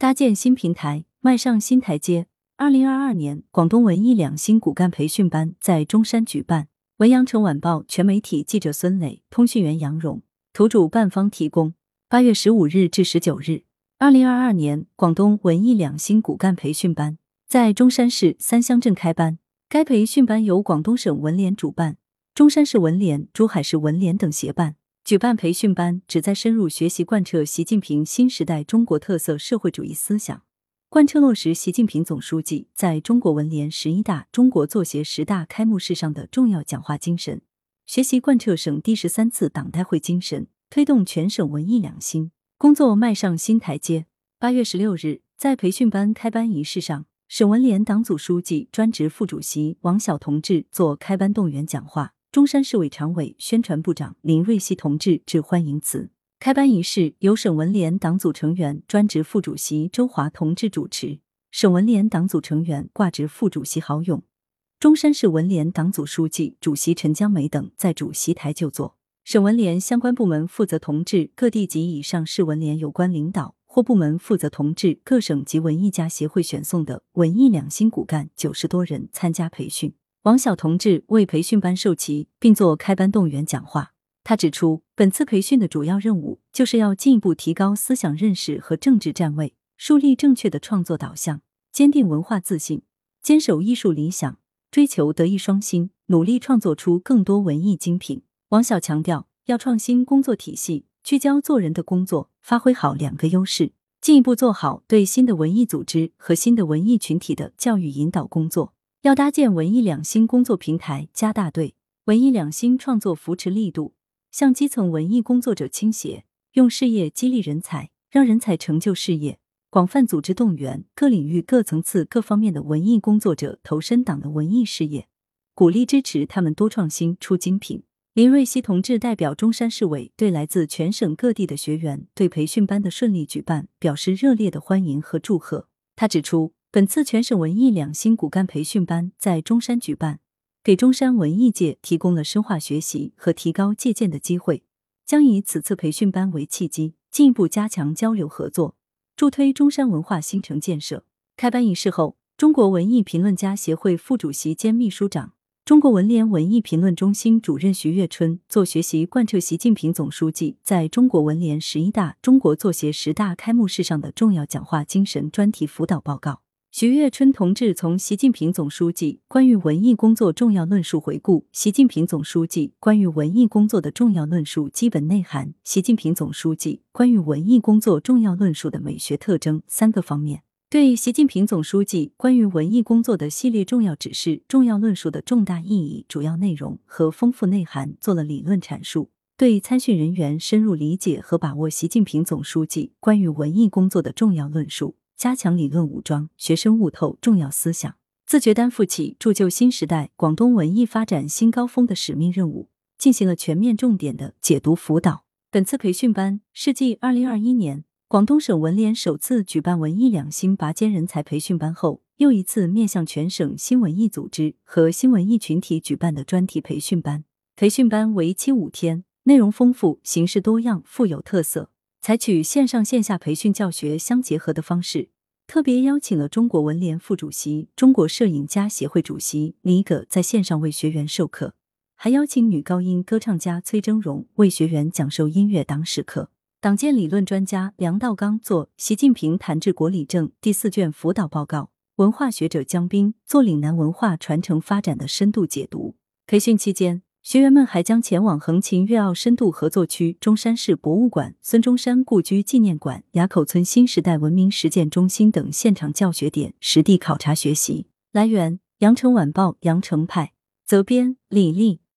搭建新平台，迈上新台阶。二零二二年，广东文艺两新骨干培训班在中山举办。文阳城晚报全媒体记者孙磊，通讯员杨蓉，图主办方提供。八月十五日至十九日，二零二二年广东文艺两新骨干培训班在中山市三乡镇开班。该培训班由广东省文联主办，中山市文联、珠海市文联等协办。举办培训班，旨在深入学习贯彻习近平新时代中国特色社会主义思想。贯彻落实习近平总书记在中国文联十一大、中国作协十大开幕式上的重要讲话精神，学习贯彻省第十三次党代会精神，推动全省文艺两新工作迈上新台阶。八月十六日，在培训班开班仪式上，省文联党组书记、专职副主席王晓同志作开班动员讲话，中山市委常委、宣传部长林瑞熙同志致欢迎词。开班仪式由省文联党组成员、专职副主席周华同志主持，省文联党组成员、挂职副主席郝勇，中山市文联党组书记、主席陈江梅等在主席台就座。省文联相关部门负责同志、各地及以上市文联有关领导或部门负责同志、各省级文艺家协会选送的文艺两新骨干九十多人参加培训。王晓同志为培训班授旗，并作开班动员讲话。他指出，本次培训的主要任务就是要进一步提高思想认识和政治站位，树立正确的创作导向，坚定文化自信，坚守艺术理想，追求德艺双馨，努力创作出更多文艺精品。王晓强调，要创新工作体系，聚焦做人的工作，发挥好两个优势，进一步做好对新的文艺组织和新的文艺群体的教育引导工作。要搭建文艺两新工作平台，加大对文艺两新创作扶持力度。向基层文艺工作者倾斜，用事业激励人才，让人才成就事业；广泛组织动员各领域、各层次、各方面的文艺工作者投身党的文艺事业，鼓励支持他们多创新、出精品。林瑞熙同志代表中山市委对来自全省各地的学员对培训班的顺利举办表示热烈的欢迎和祝贺。他指出，本次全省文艺两新骨干培训班在中山举办。给中山文艺界提供了深化学习和提高借鉴的机会，将以此次培训班为契机，进一步加强交流合作，助推中山文化新城建设。开班仪式后，中国文艺评论家协会副主席兼秘书长、中国文联文艺评论中心主任徐月春做学习贯彻习近平总书记在中国文联十一大、中国作协十大开幕式上的重要讲话精神专题辅导报告。徐月春同志从习近平总书记关于文艺工作重要论述回顾。习近平总书记关于文艺工作的重要论述基本内涵、习近平总书记关于文艺工作重要论述的美学特征三个方面，对习近平总书记关于文艺工作的系列重要指示、重要论述的重大意义、主要内容和丰富内涵做了理论阐述，对参训人员深入理解和把握习近平总书记关于文艺工作的重要论述。加强理论武装，学生悟透重要思想，自觉担负起铸就新时代广东文艺发展新高峰的使命任务，进行了全面重点的解读辅导。本次培训班是继二零二一年广东省文联首次举办文艺两新拔尖人才培训班后，又一次面向全省新文艺组织和新文艺群体举办的专题培训班。培训班为期五天，内容丰富，形式多样，富有特色。采取线上线下培训教学相结合的方式，特别邀请了中国文联副主席、中国摄影家协会主席李葛在线上为学员授课，还邀请女高音歌唱家崔峥嵘为学员讲授音乐党史课。党建理论专家梁道刚做《习近平谈治国理政》第四卷辅导报告，文化学者江斌做岭南文化传承发展的深度解读。培训期间。学员们还将前往横琴粤澳深度合作区、中山市博物馆、孙中山故居纪念馆、崖口村新时代文明实践中心等现场教学点实地考察学习。来源：羊城晚报羊城派，责编：李丽。